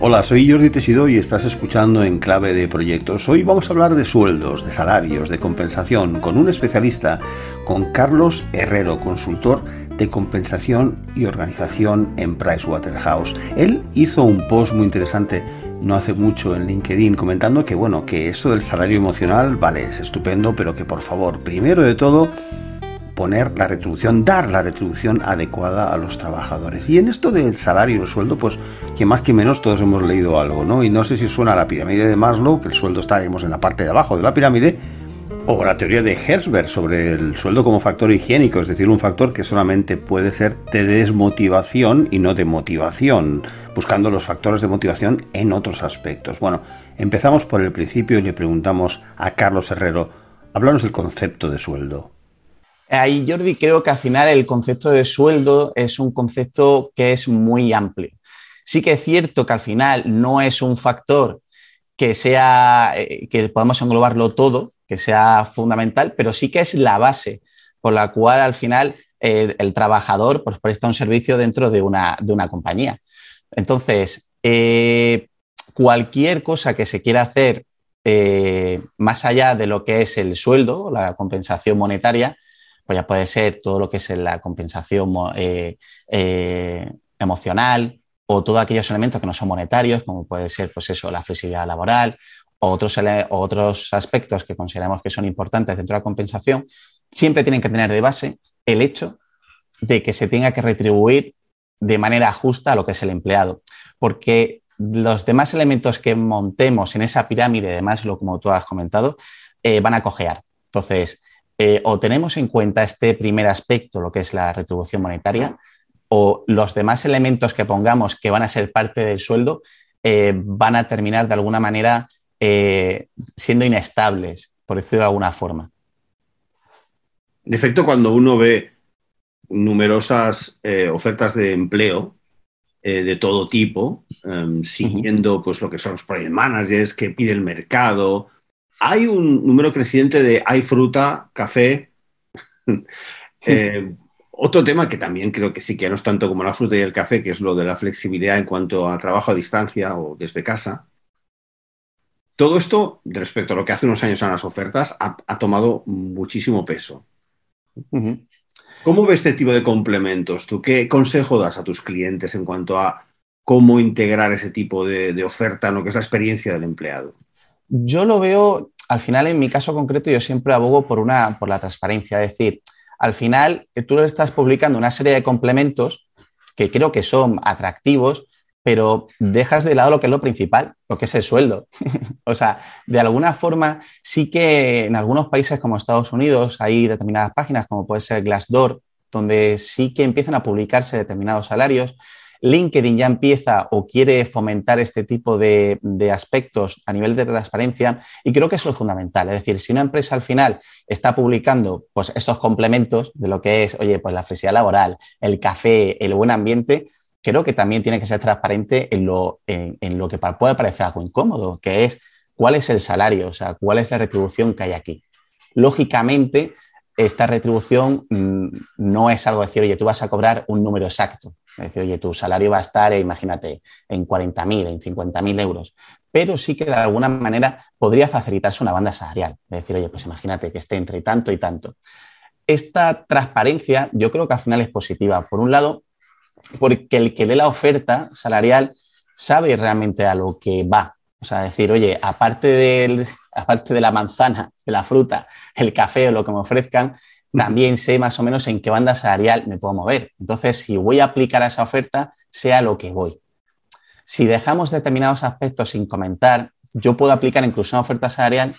Hola, soy Jordi Tesido y estás escuchando en Clave de Proyectos. Hoy vamos a hablar de sueldos, de salarios, de compensación, con un especialista, con Carlos Herrero, consultor de compensación y organización en Pricewaterhouse. Él hizo un post muy interesante no hace mucho en LinkedIn comentando que bueno, que eso del salario emocional, vale, es estupendo, pero que por favor, primero de todo, poner la retribución, dar la retribución adecuada a los trabajadores. Y en esto del salario y el sueldo, pues que más que menos todos hemos leído algo, ¿no? Y no sé si suena a la pirámide de Maslow, que el sueldo está, digamos, en la parte de abajo de la pirámide, o la teoría de Herzberg sobre el sueldo como factor higiénico, es decir, un factor que solamente puede ser de desmotivación y no de motivación, buscando los factores de motivación en otros aspectos. Bueno, empezamos por el principio y le preguntamos a Carlos Herrero, háblanos del concepto de sueldo. Ahí, Jordi, creo que al final el concepto de sueldo es un concepto que es muy amplio. Sí que es cierto que al final no es un factor que sea, eh, que podamos englobarlo todo, que sea fundamental, pero sí que es la base por la cual al final eh, el trabajador pues, presta un servicio dentro de una, compañía. Entonces, eh, cualquier cosa que se quiera hacer más allá de lo que es el sueldo, la compensación monetaria, pues ya puede ser todo lo que es la compensación eh, eh, emocional o todos aquellos elementos que no son monetarios, como puede ser pues eso, la flexibilidad laboral o otros, otros aspectos que consideramos que son importantes dentro de la compensación, siempre tienen que tener de base el hecho de que se tenga que retribuir de manera justa a lo que es el empleado, porque los demás elementos que montemos en esa pirámide, además, lo como tú has comentado, eh, van a cojear. Entonces, eh, o tenemos en cuenta este primer aspecto, lo que es la retribución monetaria, o los demás elementos que pongamos que van a ser parte del sueldo eh, van a terminar de alguna manera eh, siendo inestables, por decirlo de alguna forma. En efecto, cuando uno ve numerosas ofertas de empleo de todo tipo, em, siguiendo pues, lo que son los project managers que pide el mercado, hay un número creciente de hay fruta, café. Eh, otro tema que también creo que sí que no es tanto como la fruta y el café, que es lo de la flexibilidad en cuanto a trabajo a distancia o desde casa. Todo esto, respecto a lo que hace unos años en las ofertas, ha, tomado muchísimo peso. ¿Cómo ves este tipo de complementos? ¿Tú qué consejo das a tus clientes en cuanto a cómo integrar ese tipo de, de oferta en lo que es la experiencia del empleado? Yo lo veo, al final, en mi caso concreto, yo siempre abogo por, una, por la transparencia. Es decir, al final, eh, tú estás publicando una serie de complementos que creo que son atractivos, pero dejas de lado lo que es lo principal, lo que es el sueldo. o sea, de alguna forma, sí que en algunos países como Estados Unidos hay determinadas páginas, como puede ser Glassdoor, donde sí que empiezan a publicarse determinados salarios, LinkedIn ya empieza o quiere fomentar este tipo de, aspectos a nivel de transparencia y creo que es fundamental. Es decir, si una empresa al final está publicando pues, esos complementos de lo que es, oye, pues la flexibilidad laboral, el café, el buen ambiente, creo que también tiene que ser transparente en lo, en lo que puede parecer algo incómodo, que es cuál es el salario, o sea, cuál es la retribución que hay aquí. Lógicamente, esta retribución mm, no es algo de decir, oye, tú vas a cobrar un número exacto. Es decir, oye, tu salario va a estar, eh, imagínate, en 40.000, en 50.000 euros. Pero sí que de alguna manera podría facilitarse una banda salarial. Es decir, oye, pues imagínate que esté entre tanto y tanto. Esta transparencia yo creo que al final es positiva. Por un lado, porque el que dé la oferta salarial sabe realmente a lo que va. O sea, decir, oye, aparte, del, aparte de la manzana, de la fruta, el café o lo que me ofrezcan, también sé más o menos en qué banda salarial me puedo mover. Entonces, si voy a aplicar a esa oferta, sea lo que voy. Si dejamos determinados aspectos sin comentar, yo puedo aplicar incluso una oferta salarial,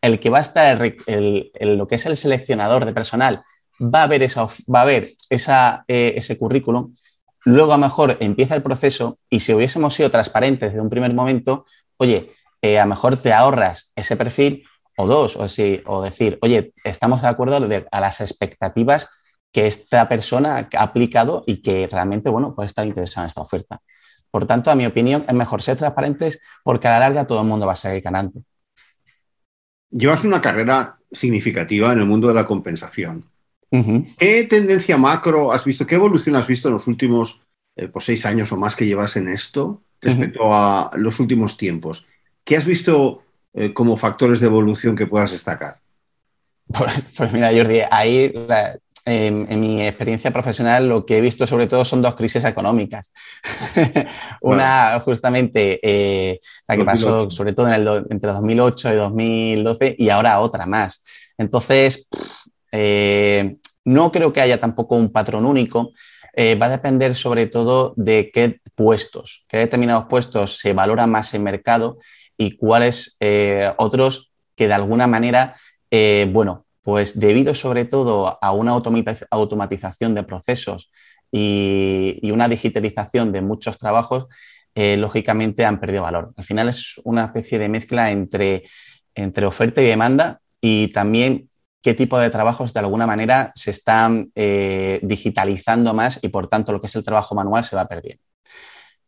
el que va a estar, lo que es el seleccionador de personal, va a ver, esa, va a ver esa, eh, ese currículum, luego a lo mejor empieza el proceso y si hubiésemos sido transparentes desde un primer momento, oye, eh, a lo mejor te ahorras ese perfil o dos, o, o decir, oye, estamos de acuerdo a las expectativas que esta persona ha aplicado y que realmente, bueno, puede estar interesada en esta oferta. Por tanto, a mi opinión, es mejor ser transparentes porque a la larga todo el mundo va a seguir ganando. Llevas una carrera significativa en el mundo de la compensación. ¿Qué tendencia macro has visto? ¿Qué evolución has visto en los últimos eh, pues, seis años o más que llevas en esto? respecto a los últimos tiempos. ¿Qué has visto eh, como factores de evolución que puedas destacar? Pues, pues mira, Jordi, ahí en, mi experiencia profesional lo que he visto sobre todo son dos crisis económicas. Una justamente eh, la que pasó sobre todo entre 2008 y 2012 y ahora otra más. Entonces, eh, no creo que haya tampoco un patrón único. Eh, va a depender sobre todo de qué puestos, qué determinados puestos se valoran más en mercado y cuáles otros que de alguna manera, bueno, pues debido sobre todo a una automatización de procesos y, una digitalización de muchos trabajos, eh, lógicamente han perdido valor. Al final es una especie de mezcla entre, entre oferta y demanda y también qué tipo de trabajos de alguna manera se están eh, digitalizando más y por tanto lo que es el trabajo manual se va perdiendo.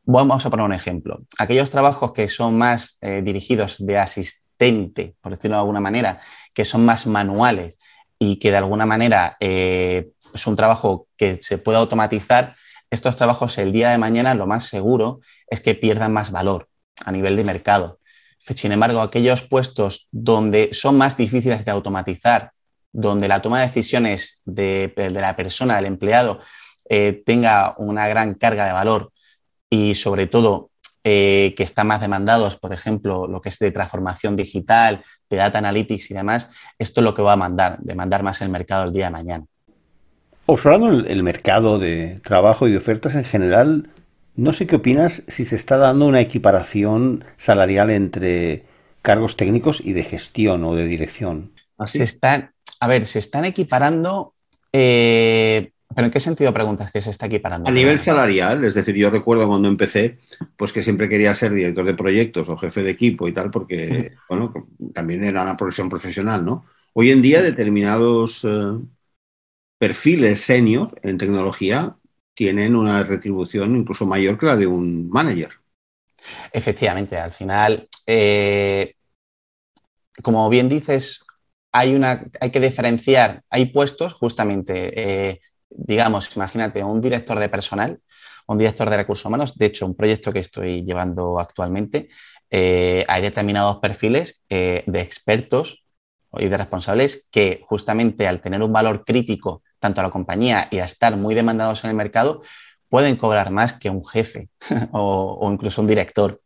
Vamos a poner un ejemplo. Aquellos trabajos que son más eh, dirigidos de asistente, por decirlo de alguna manera, que son más manuales y que de alguna manera eh, es un trabajo que se puede automatizar, estos trabajos el día de mañana lo más seguro es que pierdan más valor a nivel de mercado. Sin embargo, aquellos puestos donde son más difíciles de automatizar, donde la toma de decisiones de, la persona, del empleado, eh, tenga una gran carga de valor y sobre todo eh, que están más demandados, por ejemplo, lo que es de transformación digital, de data analytics y demás, esto es lo que va a mandar, demandar más el mercado el día de mañana. Observando el, mercado de trabajo y de ofertas en general, no sé qué opinas si se está dando una equiparación salarial entre cargos técnicos y de gestión o de dirección. Se están, a ver, se están equiparando eh, ¿Pero en qué sentido preguntas que se está equiparando? A nivel salarial, es decir, yo recuerdo cuando empecé, pues que siempre quería ser director de proyectos o jefe de equipo y tal, porque, bueno, también era una profesión profesional, ¿no? Hoy en día determinados eh, perfiles senior en tecnología tienen una retribución incluso mayor que la de un manager. Efectivamente, al final, eh, como bien dices, hay, una, hay que diferenciar, hay puestos justamente eh, digamos, imagínate, un director de personal, un director de recursos humanos, de hecho, un proyecto que estoy llevando actualmente, eh, hay determinados perfiles eh, de expertos y de responsables que justamente al tener un valor crítico tanto a la compañía y a estar muy demandados en el mercado, pueden cobrar más que un jefe o, incluso un director.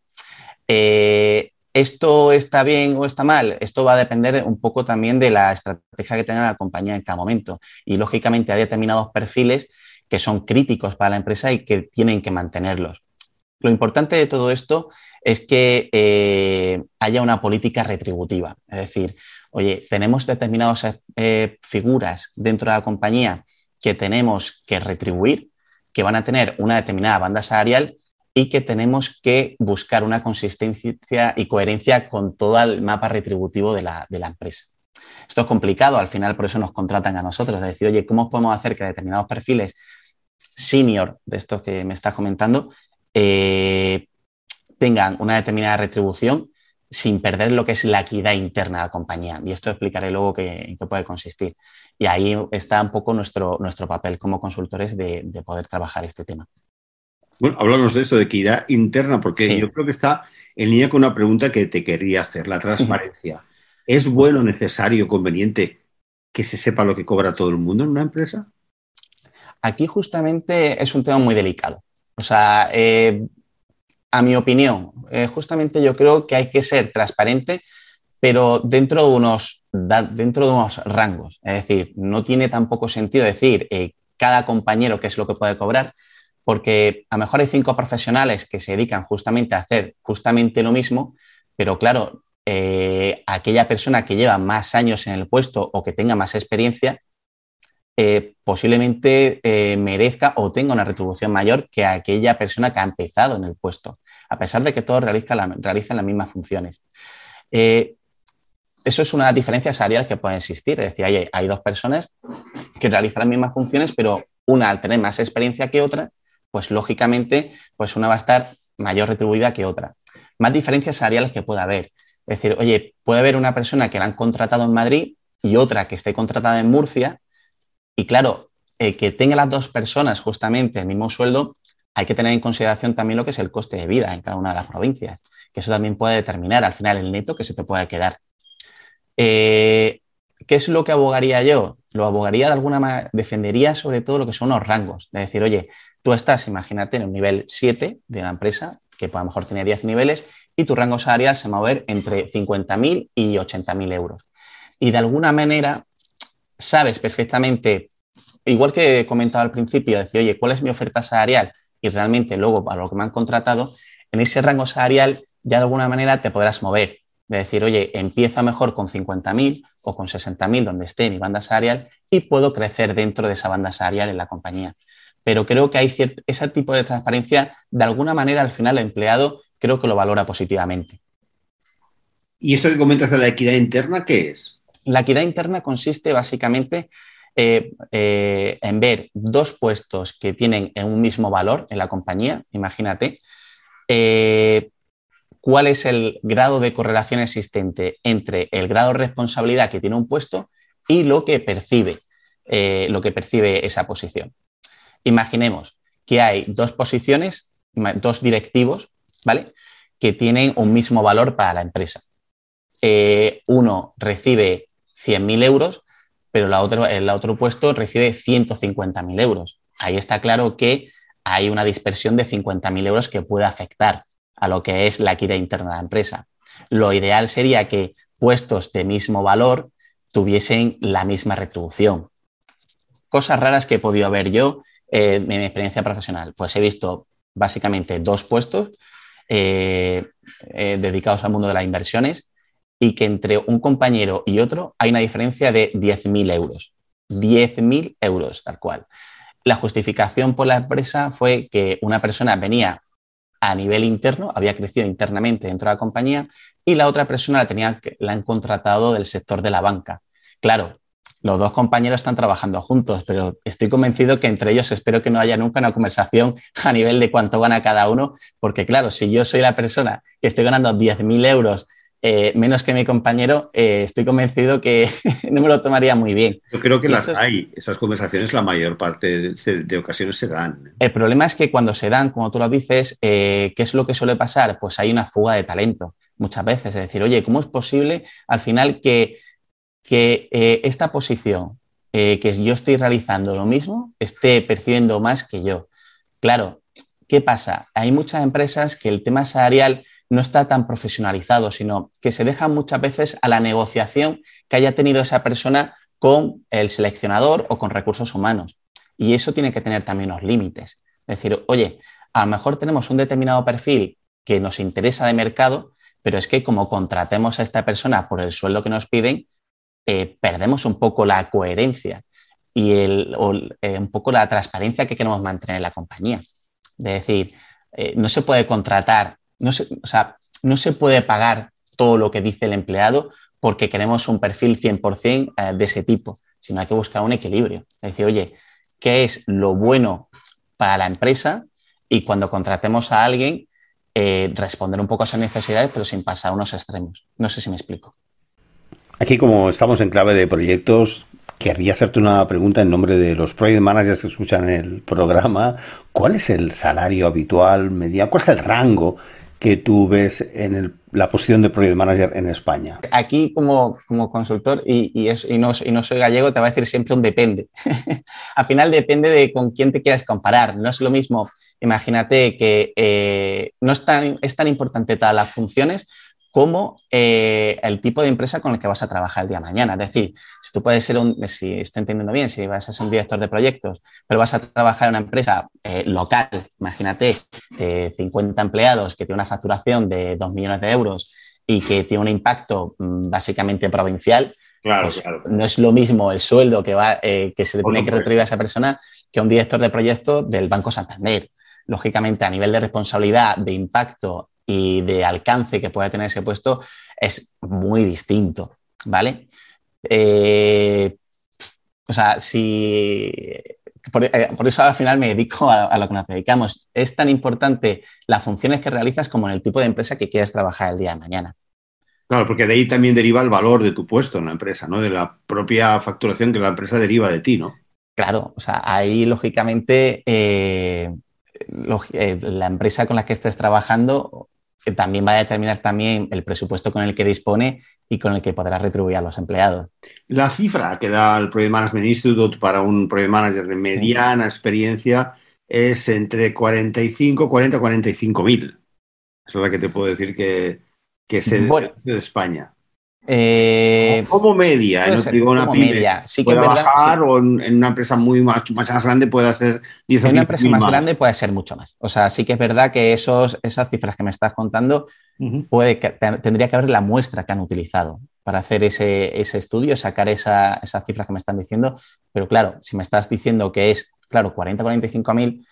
Eh, ¿Esto está bien o está mal? Esto va a depender un poco también de la estrategia que tenga la compañía en cada momento. Y lógicamente hay determinados perfiles que son críticos para la empresa y que tienen que mantenerlos. Lo importante de todo esto es que eh, haya una política retributiva. Es decir, oye, tenemos determinadas eh, figuras dentro de la compañía que tenemos que retribuir, que van a tener una determinada banda salarial y que tenemos que buscar una consistencia y coherencia con todo el mapa retributivo de la, empresa. Esto es complicado, al final por eso nos contratan a nosotros, de decir, oye, ¿cómo podemos hacer que determinados perfiles senior de estos que me estás comentando eh, tengan una determinada retribución sin perder lo que es la equidad interna de la compañía? Y esto explicaré luego en qué puede consistir. Y ahí está un poco nuestro, nuestro papel como consultores de poder trabajar este tema. Bueno, hablamos de esto, de equidad interna, porque yo creo que está en línea con una pregunta que te quería hacer, la transparencia. ¿Es bueno, necesario, conveniente que se sepa lo que cobra todo el mundo en una empresa? Aquí justamente es un tema muy delicado. O sea, eh, a mi opinión, eh, justamente yo creo que hay que ser transparente, pero dentro de unos, dentro de unos rangos. Es decir, no tiene tampoco sentido decir eh, cada compañero qué es lo que puede cobrar, porque a lo mejor hay cinco profesionales que se dedican justamente a hacer justamente lo mismo, pero claro, eh, aquella persona que lleva más años en el puesto o que tenga más experiencia, eh, posiblemente eh, merezca o tenga una retribución mayor que aquella persona que ha empezado en el puesto, a pesar de que todos realizan, las mismas funciones. eso es una diferencia salarial que puede existir, es decir, hay, hay dos personas que realizan las mismas funciones, pero una al tener más experiencia que otra, pues lógicamente, pues una va a estar mayor retribuida que otra. Más diferencias salariales que puede haber. Es decir, oye, puede haber una persona que la han contratado en Madrid y otra que esté contratada en Murcia, y claro, que tenga las dos personas justamente el mismo sueldo, hay que tener en consideración también lo que es el coste de vida en cada una de las provincias, que eso también puede determinar al final el neto que se te pueda quedar. Eh, ¿Qué es lo que abogaría yo? Lo abogaría de alguna manera, defendería sobre todo lo que son los rangos, de decir, oye, tú estás, imagínate, en un nivel 7 de una empresa, que a lo mejor tiene 10 niveles, y tu rango salarial se va a mover entre 50.000 y 80.000 euros. Y de alguna manera sabes perfectamente, igual que he comentado al principio, decir, oye, ¿cuál es mi oferta salarial? Y realmente luego para lo que me han contratado, en ese rango salarial ya de alguna manera te podrás mover. De decir, oye, empieza mejor con 50.000 o con 60.000 donde esté mi banda salarial y puedo crecer dentro de esa banda salarial en la compañía. Pero creo que hay ese tipo de transparencia, de alguna manera al final el empleado creo que lo valora positivamente. ¿Y esto que comentas de la equidad interna, qué es? La equidad interna consiste básicamente eh, eh, en ver dos puestos que tienen un mismo valor en la compañía, imagínate, eh, cuál es el grado de correlación existente entre el grado de responsabilidad que tiene un puesto y lo que percibe, lo que percibe esa posición. Imaginemos que hay dos posiciones, dos directivos ¿vale? Que tienen un mismo valor para la empresa. Eh, uno recibe 100.000 euros, pero el otro puesto recibe 150.000 euros. Ahí está claro que hay una dispersión de 50.000 euros que puede afectar a lo que es la equidad interna de la empresa. Lo ideal sería que puestos de mismo valor tuviesen la misma retribución. Cosas raras que he podido ver yo eh, en mi experiencia profesional. Pues he visto básicamente dos puestos eh, eh, dedicados al mundo de las inversiones y que entre un compañero y otro hay una diferencia de 10.000 euros. 10.000 euros, tal cual. La justificación por la empresa fue que una persona venía a nivel interno, había crecido internamente dentro de la compañía y la otra persona la, tenía, la han contratado del sector de la banca. Claro, los dos compañeros están trabajando juntos, pero estoy convencido que entre ellos espero que no haya nunca una conversación a nivel de cuánto gana cada uno, porque claro, si yo soy la persona que estoy ganando 10.000 euros eh, menos que mi compañero, eh, estoy convencido que no me lo tomaría muy bien. Yo creo que las hay, esas conversaciones la mayor parte de, ocasiones se dan. El problema es que cuando se dan, como tú lo dices, eh, ¿qué es lo que suele pasar? Pues hay una fuga de talento muchas veces, es decir, oye, ¿cómo es posible al final que que eh, esta posición eh, que yo estoy realizando lo mismo esté percibiendo más que yo. Claro, ¿qué pasa? Hay muchas empresas que el tema salarial no está tan profesionalizado, sino que se deja muchas veces a la negociación que haya tenido esa persona con el seleccionador o con recursos humanos. Y eso tiene que tener también unos límites. Es decir, oye, a lo mejor tenemos un determinado perfil que nos interesa de mercado, pero es que como contratemos a esta persona por el sueldo que nos piden, eh, perdemos un poco la coherencia y el, eh, un poco la transparencia que queremos mantener en la compañía. De decir, eh, no se puede contratar, no se, o sea, no se puede pagar todo lo que dice el empleado porque queremos un perfil 100% de ese tipo, sino hay que buscar un equilibrio. Es decir, oye, ¿qué es lo bueno para la empresa? Y cuando contratemos a alguien, responder un poco a esas necesidades, pero sin pasar a unos extremos. No sé si me explico. Aquí, como estamos en clave de proyectos, querría hacerte una pregunta en nombre de los project managers que escuchan el programa. ¿Cuál es el salario habitual, mediano? ¿Cuál es el rango que tú ves en la posición de project manager en España? Aquí, como, como consultor, y, y, no, y, no, soy gallego, te va a decir siempre un depende. Al final depende de con quién te quieras comparar. No es lo mismo, imagínate que eh, no es tan, es tan importante todas las funciones como eh, el tipo de empresa con el que vas a trabajar el día de mañana. Es decir, si tú puedes ser un, si estoy entendiendo bien, si vas a ser un director de proyectos, pero vas a trabajar en una empresa eh, local, imagínate, de 50 empleados que tiene una facturación de 2 millones de euros y que tiene un impacto mm, básicamente provincial, Claro, pues claro. No es lo mismo el sueldo que, va, eh, que se le tiene que retribuir a esa persona que un director de proyectos del Banco Santander. Lógicamente, a nivel de responsabilidad, de impacto y de alcance que pueda tener ese puesto es muy distinto, ¿vale? Eh, o sea, si... Eh, por, eso al final me dedico a, lo que nos dedicamos. Es tan importante las funciones que realizas como en el tipo de empresa que quieres trabajar el día de mañana. Claro, porque de ahí también deriva el valor de tu puesto en la empresa, ¿no? De la propia facturación que la empresa deriva de ti, ¿no? Claro, o sea, ahí lógicamente eh, la empresa con la que estés trabajando también va a determinar también el presupuesto con el que dispone y con el que podrá retribuir a los empleados. La cifra que da el Project Management Institute para un Project Manager de mediana experiencia es entre 45, 40, 45 mil. Esa es la que te puedo decir que, que se de España. Eh, como media, no digo una media. Sí que puede bajar o en, una empresa muy más, más grande puede hacer 10 En una empresa más, grande puede ser mucho más. O sea, sí que es verdad que esos, esas cifras que me estás contando puede que, tendría que haber la muestra que han utilizado para hacer ese, ese estudio, sacar esa, esas cifras que me están diciendo. Pero claro, si me estás diciendo que es, claro, 40-45 mil,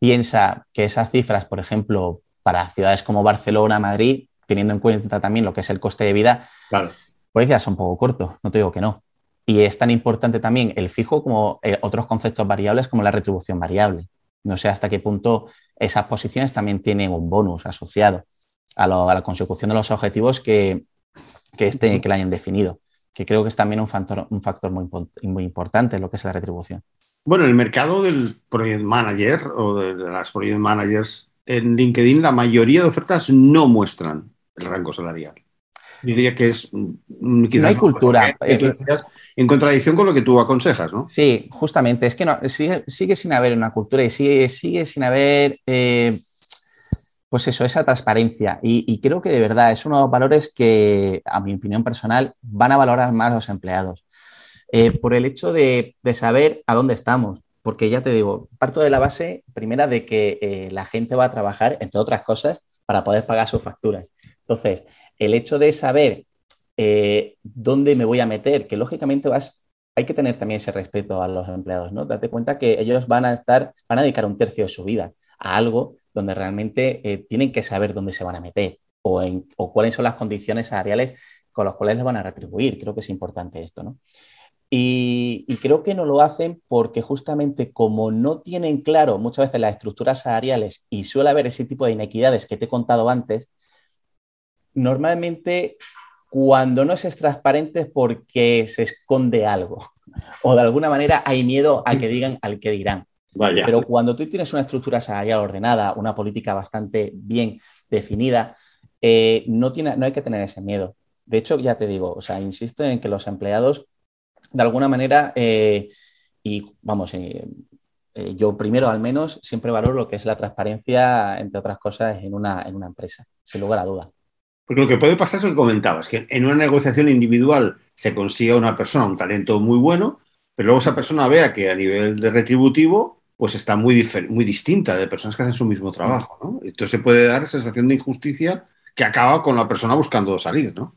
piensa que esas cifras, por ejemplo, para ciudades como Barcelona, Madrid, teniendo en cuenta también lo que es el coste de vida, claro. pues ya son un poco cortos, no te digo que no. Y es tan importante también el fijo como eh, otros conceptos variables como la retribución variable. No sé hasta qué punto esas posiciones también tienen un bonus asociado a, la consecución de los objetivos que, que, este, que le hayan definido, que creo que es también un factor, un factor muy, muy importante lo que es la retribución. Bueno, el mercado del project manager o de, de las project managers en LinkedIn, la mayoría de ofertas no muestran el rango salarial. Yo diría que es mm, quizás no hay cultura. Eh, en contradicción con lo que tú aconsejas, ¿no? Sí, justamente. Es que no, sigue, sin haber una cultura y sigue, sigue sin haber, eh, pues eso, esa transparencia. Y, creo que de verdad es uno de los valores que, a mi opinión personal, van a valorar más los empleados. Eh, por el hecho de, saber a dónde estamos. Porque ya te digo, parto de la base primera de que la gente va a trabajar, entre otras cosas, para poder pagar sus facturas. Entonces, el hecho de saber eh, dónde me voy a meter, que lógicamente vas, hay que tener también ese respeto a los empleados, ¿no? Date cuenta que ellos van a estar, van a dedicar un tercio de su vida a algo donde realmente eh, tienen que saber dónde se van a meter o, cuáles son las condiciones salariales con las cuales les van a retribuir. Creo que es importante esto, ¿no? Y, creo que no lo hacen porque justamente como no tienen claro muchas veces las estructuras salariales y suele haber ese tipo de inequidades que te he contado antes, normalmente cuando no es transparente es porque se esconde algo o de alguna manera hay miedo a que digan al que dirán. Pero cuando tú tienes una estructura salarial ordenada, una política bastante bien definida, eh, no, tiene, no hay que tener ese miedo. De hecho, ya te digo, o sea, insisto en que los empleados, de alguna manera, eh, y vamos, eh, yo primero al menos siempre valoro lo que es la transparencia, entre otras cosas, en una, en una empresa, sin lugar a duda. Porque lo que puede pasar es lo que comentabas, que en una negociación individual se consiga una persona un talento muy bueno, pero luego esa persona vea que a nivel de retributivo pues está muy, muy distinta de personas que hacen su mismo trabajo. Entonces se puede dar sensación de injusticia que acaba con la persona buscando salir, ¿no?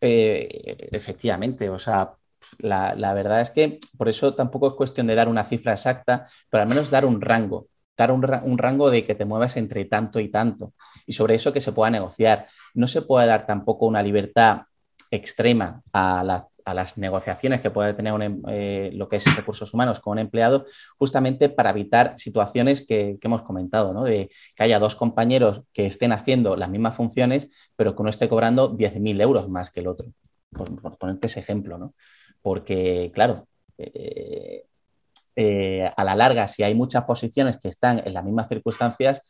Eh, efectivamente, o sea, la, verdad es que por eso tampoco es cuestión de dar una cifra exacta, pero al menos dar un rango, dar un rango de que te muevas entre tanto y tanto, y sobre eso que se pueda negociar no se puede dar tampoco una libertad extrema a, las negociaciones que puede tener em, eh, lo que es recursos humanos con un empleado, justamente para evitar situaciones que, hemos comentado, ¿no? de que haya dos compañeros que estén haciendo las mismas funciones, pero que uno esté cobrando 10.000 euros más que el otro, por, ponerte ese ejemplo, ¿no? Porque, claro, eh, eh, a la larga, si hay muchas posiciones que están en las mismas circunstancias,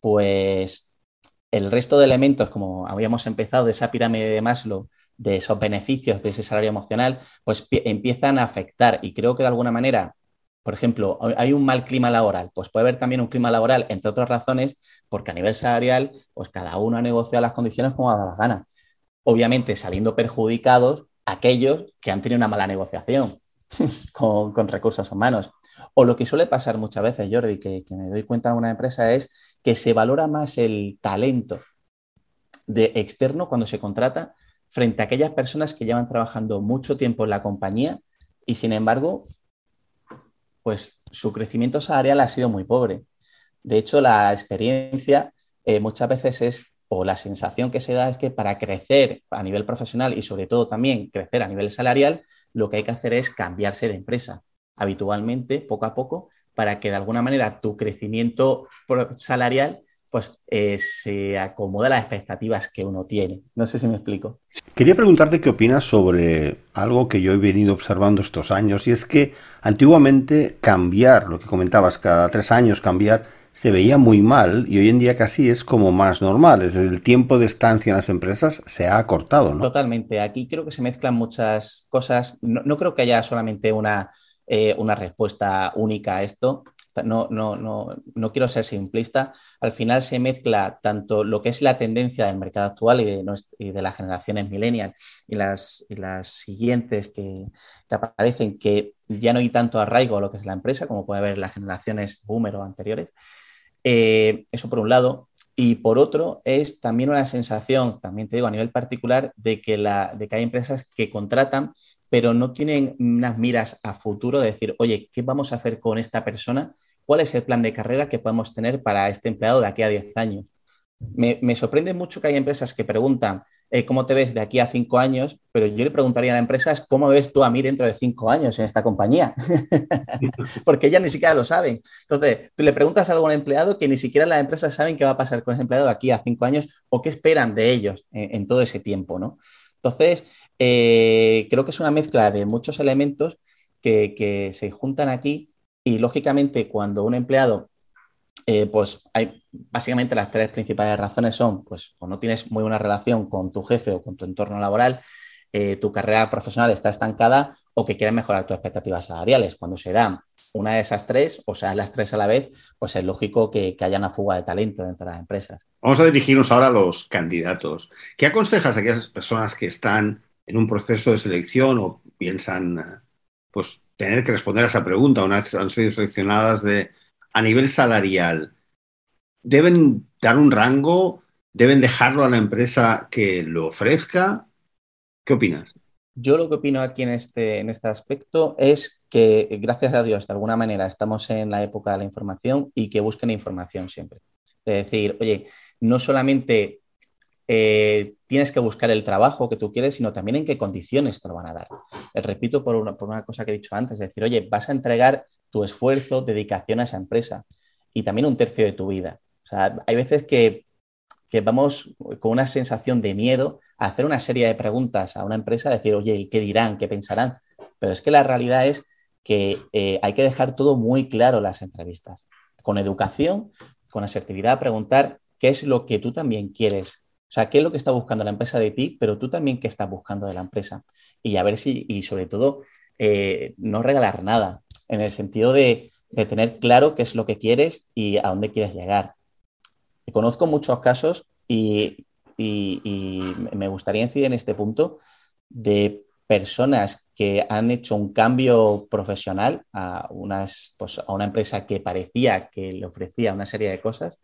pues el resto de elementos, como habíamos empezado de esa pirámide de Maslow, de esos beneficios de ese salario emocional, pues empiezan a afectar. Y creo que de alguna manera, por ejemplo, hay un mal clima laboral, pues puede haber también un clima laboral, entre otras razones, porque a nivel salarial, pues cada uno ha negociado las condiciones como ha dado la gana. Obviamente saliendo perjudicados aquellos que han tenido una mala negociación con, recursos humanos. O lo que suele pasar muchas veces, Jordi, que, me doy cuenta en una empresa es que se valora más el talento de externo cuando se contrata frente a aquellas personas que llevan trabajando mucho tiempo en la compañía y sin embargo, pues su crecimiento salarial ha sido muy pobre. De hecho, la experiencia eh, muchas veces es, o la sensación que se da es que para crecer a nivel profesional y sobre todo también crecer a nivel salarial, lo que hay que hacer es cambiarse de empresa habitualmente, poco a poco, para que de alguna manera tu crecimiento salarial pues eh, se acomode a las expectativas que uno tiene. No sé si me explico. Quería preguntarte qué opinas sobre algo que yo he venido observando estos años y es que antiguamente cambiar, lo que comentabas, cada tres años cambiar, se veía muy mal y hoy en día casi es como más normal. Es el tiempo de estancia en las empresas se ha acortado, ¿no? Totalmente. Aquí creo que se mezclan muchas cosas. No, creo que haya solamente una, eh, una respuesta única a esto. No, no, no, no, quiero ser simplista. Al final se mezcla tanto lo que es la tendencia del mercado actual y de, las generaciones millennials y las, siguientes que, que, aparecen, que ya no hay tanto arraigo a lo que es la empresa, como puede haber las generaciones boomer o anteriores. Eh, eso por un lado. Y por otro, es también una sensación, también te digo a nivel particular, de que, la, de que hay empresas que contratan, pero no tienen unas miras a futuro de decir, oye, ¿qué vamos a hacer con esta persona? ¿Cuál es el plan de carrera que podemos tener para este empleado de aquí a 10 años? Me, me sorprende mucho que hay empresas que preguntan, eh, cómo te ves de aquí a cinco años, pero yo le preguntaría a la empresa es cómo ves tú a mí dentro de cinco años en esta compañía, porque ellas ni siquiera lo saben. Entonces, tú le preguntas a algún empleado que ni siquiera las empresas saben qué va a pasar con ese empleado de aquí a cinco años o qué esperan de ellos en, todo ese tiempo, ¿no? Entonces, eh, creo que es una mezcla de muchos elementos que, se juntan aquí y, lógicamente, cuando un empleado eh, pues hay básicamente las tres principales razones son, pues, o no tienes muy buena relación con tu jefe o con tu entorno laboral, eh, tu carrera profesional está estancada o que quieres mejorar tus expectativas salariales. Cuando se dan una de esas tres, o sea, las tres a la vez, pues es lógico que, que, haya una fuga de talento dentro de las empresas. Vamos a dirigirnos ahora a los candidatos. ¿Qué aconsejas a aquellas personas que están en un proceso de selección o piensan pues, tener que responder a esa pregunta una vez han sido seleccionadas de a nivel salarial, ¿deben dar un rango? ¿Deben dejarlo a la empresa que lo ofrezca? ¿Qué opinas? Yo lo que opino aquí en este, en este aspecto es que, gracias a Dios, de alguna manera estamos en la época de la información y que busquen información siempre. Es decir, oye, no solamente eh, tienes que buscar el trabajo que tú quieres, sino también en qué condiciones te lo van a dar. Les repito por una, por una cosa que he dicho antes, es decir, oye, vas a entregar tu esfuerzo, dedicación a esa empresa y también un tercio de tu vida. O sea, hay veces que, vamos con una sensación de miedo a hacer una serie de preguntas a una empresa, decir, oye, ¿y qué dirán? ¿Qué pensarán? Pero es que la realidad es que eh, hay que dejar todo muy claro en las entrevistas. Con educación, con asertividad, preguntar qué es lo que tú también quieres. O sea, qué es lo que está buscando la empresa de ti, pero tú también qué estás buscando de la empresa. Y a ver si, y sobre todo, eh, no regalar nada en el sentido de, tener claro qué es lo que quieres y a dónde quieres llegar. conozco muchos casos y, me gustaría incidir en este punto de personas que han hecho un cambio profesional a, unas, pues, a una empresa que parecía que le ofrecía una serie de cosas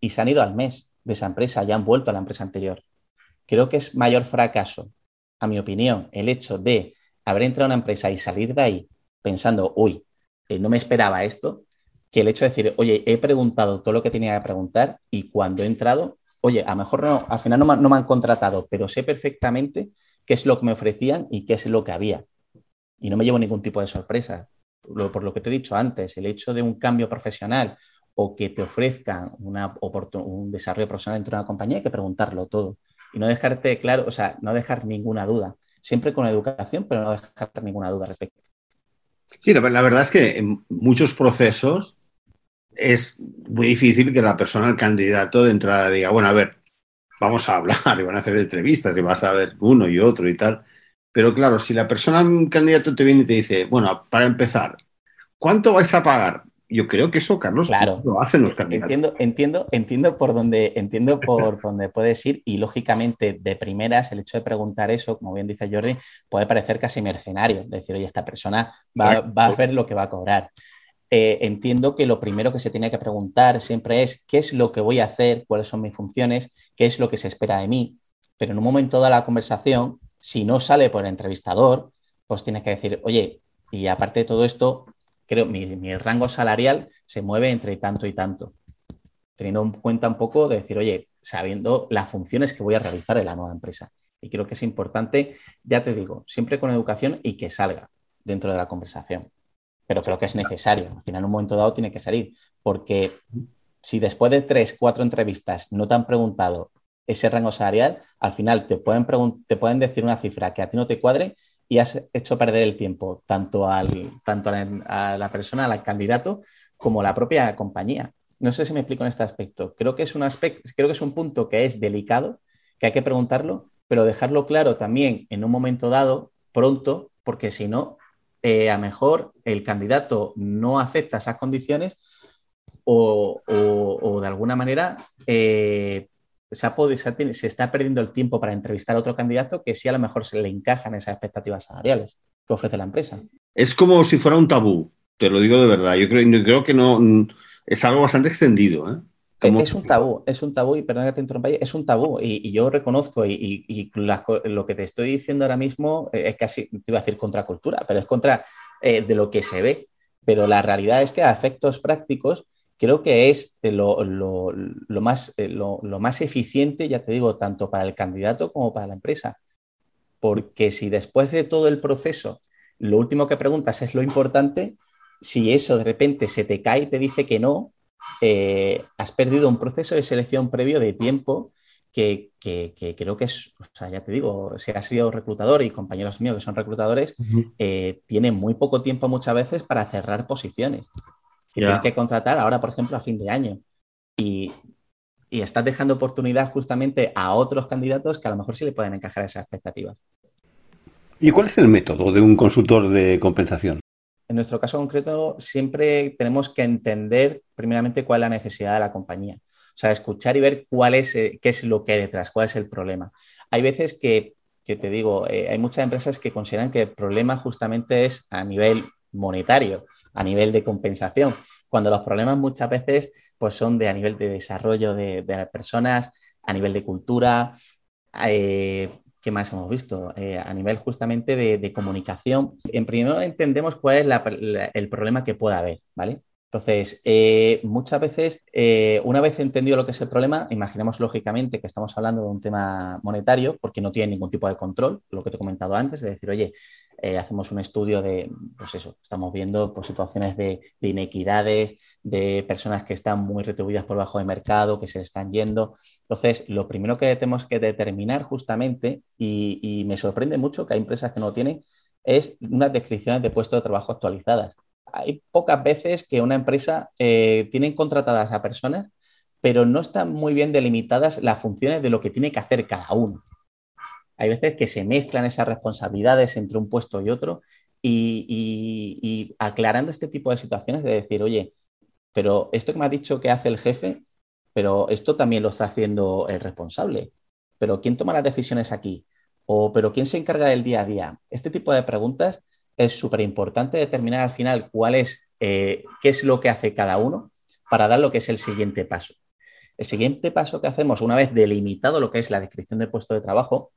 y se han ido al mes de esa empresa y han vuelto a la empresa anterior. Creo que es mayor fracaso, a mi opinión, el hecho de haber entrado a una empresa y salir de ahí pensando, uy, eh, no me esperaba esto, que el hecho de decir, oye, he preguntado todo lo que tenía que preguntar y cuando he entrado, oye, a lo mejor no, al final no me, han contratado, pero sé perfectamente qué es lo que me ofrecían y qué es lo que había. Y no me llevo ningún tipo de sorpresa. Por lo, que te he dicho antes, el hecho de un cambio profesional o que te ofrezcan una un desarrollo profesional dentro de una compañía, hay que preguntarlo todo y no dejarte claro, o sea, no dejar ninguna duda. Siempre con educación, pero no dejar ninguna duda respecto. Sí, la, verdad es que en muchos procesos es muy difícil que la persona, el candidato de entrada diga, bueno, a ver, vamos a hablar y van a hacer entrevistas y vas a ver uno y otro y tal. Pero claro, si la persona, un candidato te viene y te dice, bueno, para empezar, ¿cuánto vais a pagar? Yo creo que eso, Carlos, lo hacen los candidatos. Entiendo, entiendo, entiendo por dónde, entiendo por dónde puedes ir y lógicamente de primeras el hecho de preguntar eso, como bien dice Jordi, puede parecer casi mercenario, decir, oye, esta persona va, a ver lo que va a cobrar. Eh, entiendo que lo primero que se tiene que preguntar siempre es qué es lo que voy a hacer, cuáles son mis funciones, qué es lo que se espera de mí, pero en un momento de la conversación, si no sale por el entrevistador, pues tienes que decir, oye, y aparte de todo esto, creo, mi, mi rango salarial se mueve entre tanto y tanto, teniendo en cuenta un poco de decir, oye, sabiendo las funciones que voy a realizar en la nueva empresa. Y creo que es importante, ya te digo, siempre con educación y que salga dentro de la conversación. Pero creo que es necesario. Al final, en un momento dado, tiene que salir. Porque si después de tres, cuatro entrevistas no te han preguntado ese rango salarial, al final te pueden, te pueden decir una cifra que a ti no te cuadre y has hecho perder el tiempo tanto, al, tanto a, la, persona, al candidato, como a la propia compañía. no sé si me explico en este aspecto. Creo que es un aspecto, creo que es un punto que es delicado, que hay que preguntarlo, pero dejarlo claro también en un momento dado, pronto, porque si no, eh, a lo mejor el candidato no acepta esas condiciones o, de alguna manera eh, se, se, está perdiendo el tiempo para entrevistar a otro candidato que sí a lo mejor se le encajan esas expectativas salariales que ofrece la empresa. Es como si fuera un tabú, te lo digo de verdad. Yo creo, yo creo que no es algo bastante extendido. ¿eh? Es un tabú, es un tabú, y perdón que te interrumpa, es un tabú, y, yo reconozco, y, lo que te estoy diciendo ahora mismo es casi, te iba a decir contracultura, pero es contra eh, de lo que se ve. Pero la realidad es que a efectos prácticos creo que es lo, más, eh, lo, más eficiente, ya te digo, tanto para el candidato como para la empresa. Porque si después de todo el proceso lo último que preguntas es lo importante, si eso de repente se te cae y te dice que no, eh, has perdido un proceso de selección previo de tiempo que, creo que es, o sea, ya te digo, si has sido reclutador y compañeros míos que son reclutadores, eh, tienen muy poco tiempo muchas veces para cerrar posiciones. Que tienen que contratar ahora, por ejemplo, a fin de año. Y, y estás dejando oportunidad justamente a otros candidatos que a lo mejor sí le pueden encajar esas expectativas. ¿Y cuál es el método de un consultor de compensación? En nuestro caso concreto, siempre tenemos que entender primeramente cuál es la necesidad de la compañía. O sea, escuchar y ver cuál es, eh, qué es lo que hay detrás, cuál es el problema. Hay veces que, te digo, eh, hay muchas empresas que consideran que el problema justamente es a nivel monetario, a nivel de compensación, cuando los problemas muchas veces pues, son de a nivel de desarrollo de, las personas, a nivel de cultura, eh, ¿Qué más hemos visto? Eh, a nivel justamente de, comunicación, en primero entendemos cuál es el problema que pueda haber, ¿vale? Entonces, eh, muchas veces, eh, una vez entendido lo que es el problema, imaginemos lógicamente que estamos hablando de un tema monetario, porque no tiene ningún tipo de control, lo que te he comentado antes, es decir, oye, eh, hacemos un estudio de, pues eso, estamos viendo pues, situaciones de, inequidades, de personas que están muy retribuidas por bajo de mercado, que se están yendo. Entonces, lo primero que tenemos que determinar justamente, y, y me sorprende mucho que hay empresas que no tienen, es unas descripciones de puestos de trabajo actualizadas. Hay pocas veces que una empresa eh, tiene contratadas a personas, pero no están muy bien delimitadas las funciones de lo que tiene que hacer cada uno. Hay veces que se mezclan esas responsabilidades entre un puesto y otro y, aclarando este tipo de situaciones de decir, oye, pero esto que me ha dicho que hace el jefe, pero esto también lo está haciendo el responsable. Pero ¿quién toma las decisiones aquí? O pero ¿quién se encarga del día a día? Este tipo de preguntas es súper importante determinar al final cuál es, eh, qué es lo que hace cada uno para dar lo que es el siguiente paso. El siguiente paso que hacemos, una vez delimitado lo que es la descripción de puesto de trabajo,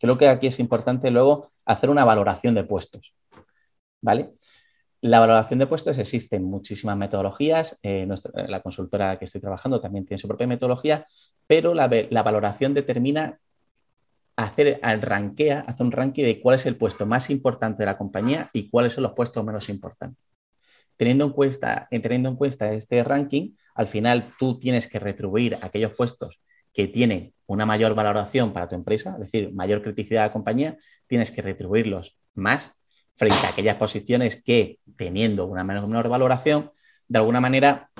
Creo que aquí es importante luego hacer una valoración de puestos. ¿Vale? La valoración de puestos existen muchísimas metodologías. Eh, la consultora que estoy trabajando también tiene su propia metodología, pero la, valoración determina hacer el rankea, hacer un ranking de cuál es el puesto más importante de la compañía y cuáles son los puestos menos importantes. Teniendo en cuenta, teniendo en cuenta este ranking, al final tú tienes que retribuir aquellos puestos que tienen una mayor valoración para tu empresa, es decir, mayor criticidad de la compañía, tienes que retribuirlos más frente a aquellas posiciones que, teniendo una menor, valoración, de alguna manera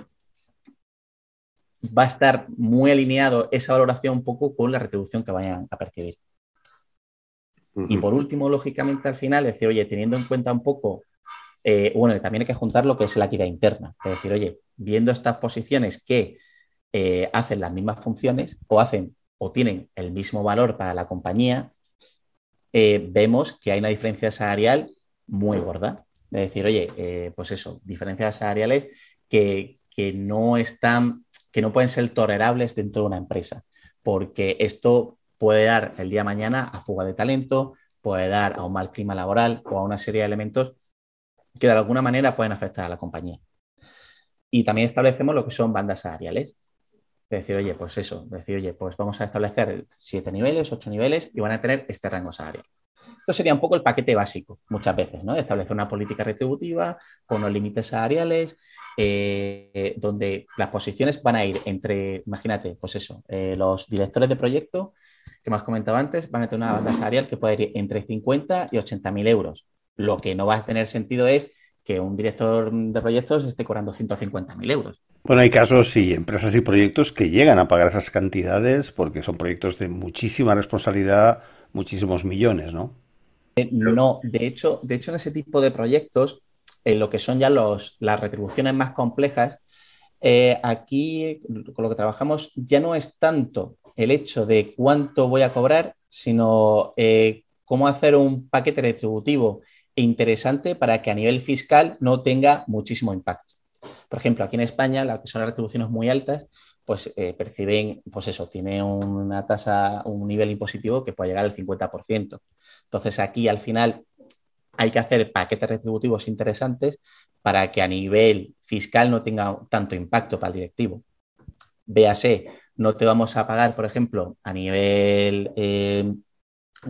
va a estar muy alineado esa valoración un poco con la retribución que vayan a percibir. Y por último, lógicamente, al final, decir, oye, teniendo en cuenta un poco, eh, bueno, también hay que juntar lo que es la equidad interna. Es decir, oye, viendo estas posiciones que eh, hacen las mismas funciones o hacen o tienen el mismo valor para la compañía, eh, vemos que hay una diferencia salarial muy gorda. Es decir, oye, pues eso, diferencias salariales que, no están, que no pueden ser tolerables dentro de una empresa, porque esto puede dar el día de mañana a fuga de talento, puede dar a un mal clima laboral o a una serie de elementos que de alguna manera pueden afectar a la compañía. Y también establecemos lo que son bandas salariales decir, oye, pues eso, decir, oye, pues vamos a establecer siete niveles, ocho niveles y van a tener este rango salarial. Esto sería un poco el paquete básico, muchas veces, ¿no? Establecer una política retributiva con los límites salariales, eh, donde las posiciones van a ir entre, imagínate, pues eso, eh, los directores de proyecto, que hemos comentado antes, van a tener una banda salarial que puede ir entre 50 y 80 mil euros. Lo que no va a tener sentido es que un director de proyectos esté cobrando 150 mil euros Bueno, hay casos y empresas y proyectos que llegan a pagar esas cantidades porque son proyectos de muchísima responsabilidad, muchísimos millones, ¿no? No, de hecho, de hecho en ese tipo de proyectos, en lo que son ya los, las retribuciones más complejas, eh, aquí con lo que trabajamos ya no es tanto el hecho de cuánto voy a cobrar, sino eh, cómo hacer un paquete retributivo interesante para que a nivel fiscal no tenga muchísimo impacto. Por ejemplo, aquí en España, las que son las retribuciones muy altas, pues eh, perciben, pues eso, tiene una tasa, un nivel impositivo que puede llegar al 50%. Entonces, aquí al final hay que hacer paquetes retributivos interesantes para que a nivel fiscal no tenga tanto impacto para el directivo. Véase, no te vamos a pagar, por ejemplo, a nivel, eh,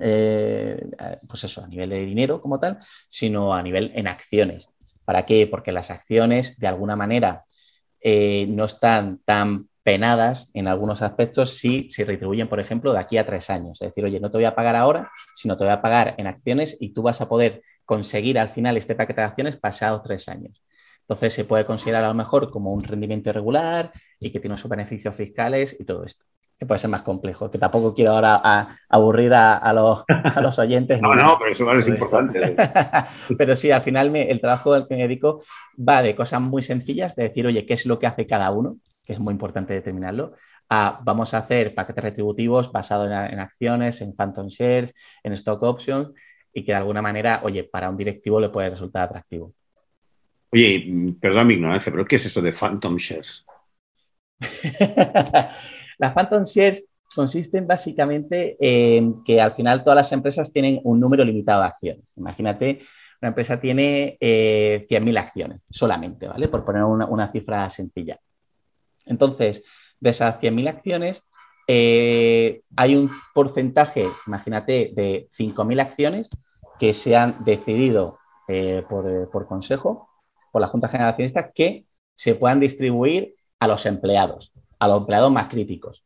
eh, pues eso, a nivel de dinero como tal, sino a nivel en acciones. ¿Para qué? Porque las acciones, de alguna manera, eh, no están tan penadas en algunos aspectos si se retribuyen, por ejemplo, de aquí a tres años. Es decir, oye, no te voy a pagar ahora, sino te voy a pagar en acciones y tú vas a poder conseguir al final este paquete de acciones pasados tres años. Entonces se puede considerar a lo mejor como un rendimiento irregular y que tiene sus beneficios fiscales y todo esto que puede ser más complejo, que tampoco quiero ahora aburrir a, los, oyentes. no, no, pero eso es importante. pero sí, al final el trabajo al que me dedico va de cosas muy sencillas, de decir, oye, ¿qué es lo que hace cada uno? Que es muy importante determinarlo. A, vamos a hacer paquetes retributivos basados en, acciones, en phantom shares, en stock options y que de alguna manera, oye, para un directivo le puede resultar atractivo. Oye, perdón mi ignorancia, pero ¿qué es eso de phantom shares? Las Phantom Shares consisten básicamente en que al final todas las empresas tienen un número limitado de acciones. Imagínate, una empresa tiene 100.000 eh, acciones solamente, ¿vale? Por poner una, cifra sencilla. Entonces, de esas 100.000 acciones, eh, hay un porcentaje, imagínate, de 5.000 acciones que se han decidido eh, por, por, consejo, por la Junta General que se puedan distribuir a los empleados a los empleados más críticos.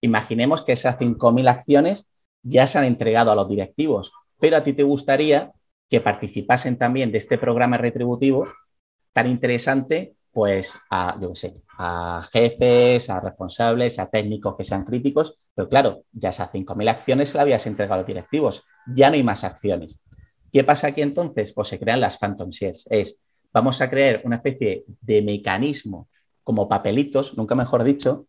Imaginemos que esas 5.000 acciones ya se han entregado a los directivos, pero a ti te gustaría que participasen también de este programa retributivo tan interesante, pues a, yo sé, a jefes, a responsables, a técnicos que sean críticos, pero claro, ya esas 5.000 acciones se las habías entregado a los directivos, ya no hay más acciones. ¿Qué pasa aquí entonces? Pues se crean las phantom shares. Es, vamos a crear una especie de mecanismo como papelitos, nunca mejor dicho,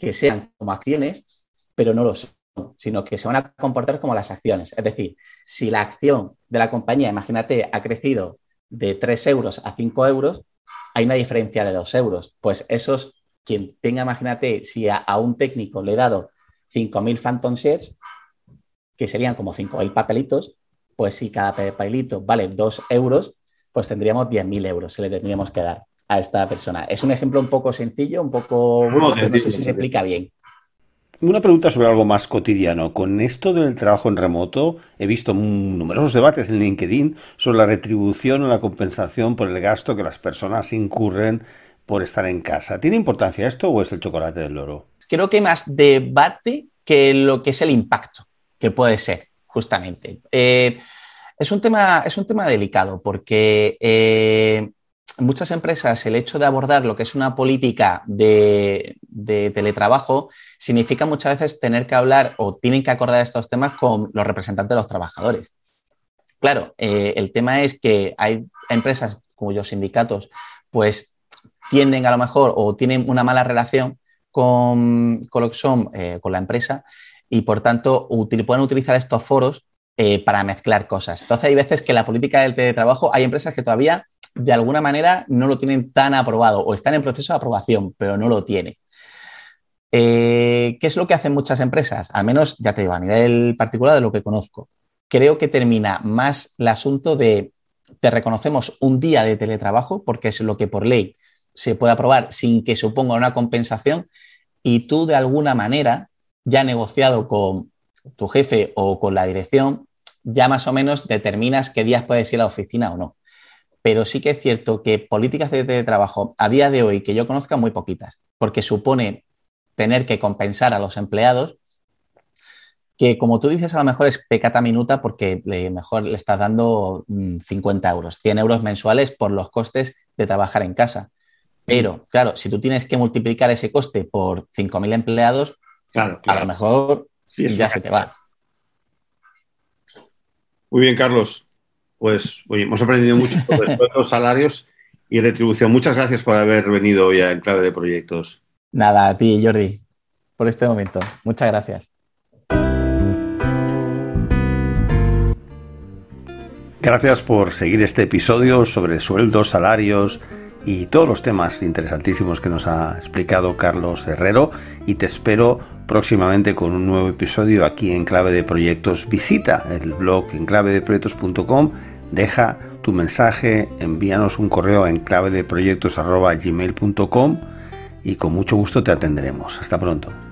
que sean como acciones, pero no lo son, sino que se van a comportar como las acciones. Es decir, si la acción de la compañía, imagínate, ha crecido de 3 euros a 5 euros, hay una diferencia de 2 euros. Pues esos, quien tenga, imagínate, si a, un técnico le he dado 5.000 Phantom Shares, que serían como 5.000 papelitos, pues si cada papelito vale 2 euros, pues tendríamos 10.000 euros, se le tendríamos que dar a esta persona. Es un ejemplo un poco sencillo, un poco... no sé si se explica bien. Una pregunta sobre algo más cotidiano. Con esto del trabajo en remoto, he visto numerosos debates en LinkedIn sobre la retribución o la compensación por el gasto que las personas incurren por estar en casa. ¿Tiene importancia esto o es el chocolate del loro? Creo que hay más debate que lo que es el impacto que puede ser, justamente. Eh, es, un tema, es un tema delicado porque eh, muchas empresas el hecho de abordar lo que es una política de, teletrabajo significa muchas veces tener que hablar o tienen que acordar estos temas con los representantes de los trabajadores. Claro, eh, el tema es que hay empresas cuyos sindicatos pues tienden a lo mejor o tienen una mala relación con, con eh, con la empresa y por tanto pueden utilizar estos foros eh, para mezclar cosas. Entonces hay veces que la política del teletrabajo hay empresas que todavía de alguna manera no lo tienen tan aprobado o están en proceso de aprobación, pero no lo tienen. Eh, ¿Qué es lo que hacen muchas empresas? Al menos, ya te digo, a nivel particular de lo que conozco. Creo que termina más el asunto de te reconocemos un día de teletrabajo, porque es lo que por ley se puede aprobar sin que suponga una compensación, y tú de alguna manera, ya negociado con tu jefe o con la dirección, ya más o menos determinas qué días puedes ir a la oficina o no pero sí que es cierto que políticas de trabajo a día de hoy que yo conozca muy poquitas, porque supone tener que compensar a los empleados, que como tú dices a lo mejor es pecata minuta porque le, mejor le estás dando 50 mm, euros, 100 euros mensuales por los costes de trabajar en casa. Pero, claro, si tú tienes que multiplicar ese coste por 5.000 empleados, claro, a lo mejor ya se te va. Muy bien, Carlos. Pues hemos aprendido mucho sobre los salarios y retribución. Muchas gracias por haber venido hoy a Clave de Proyectos. Nada, a ti, Jordi, por este momento. Muchas gracias. Gracias por seguir este episodio sobre sueldos, salarios y todos los temas interesantísimos que nos ha explicado Carlos Herrero y te espero próximamente con un nuevo episodio aquí en Clave de Proyectos. Visita el blog en clavedeproyectos.com, deja tu mensaje, envíanos un correo en clavedeproyectos.gmail.com y con mucho gusto te atenderemos. Hasta pronto.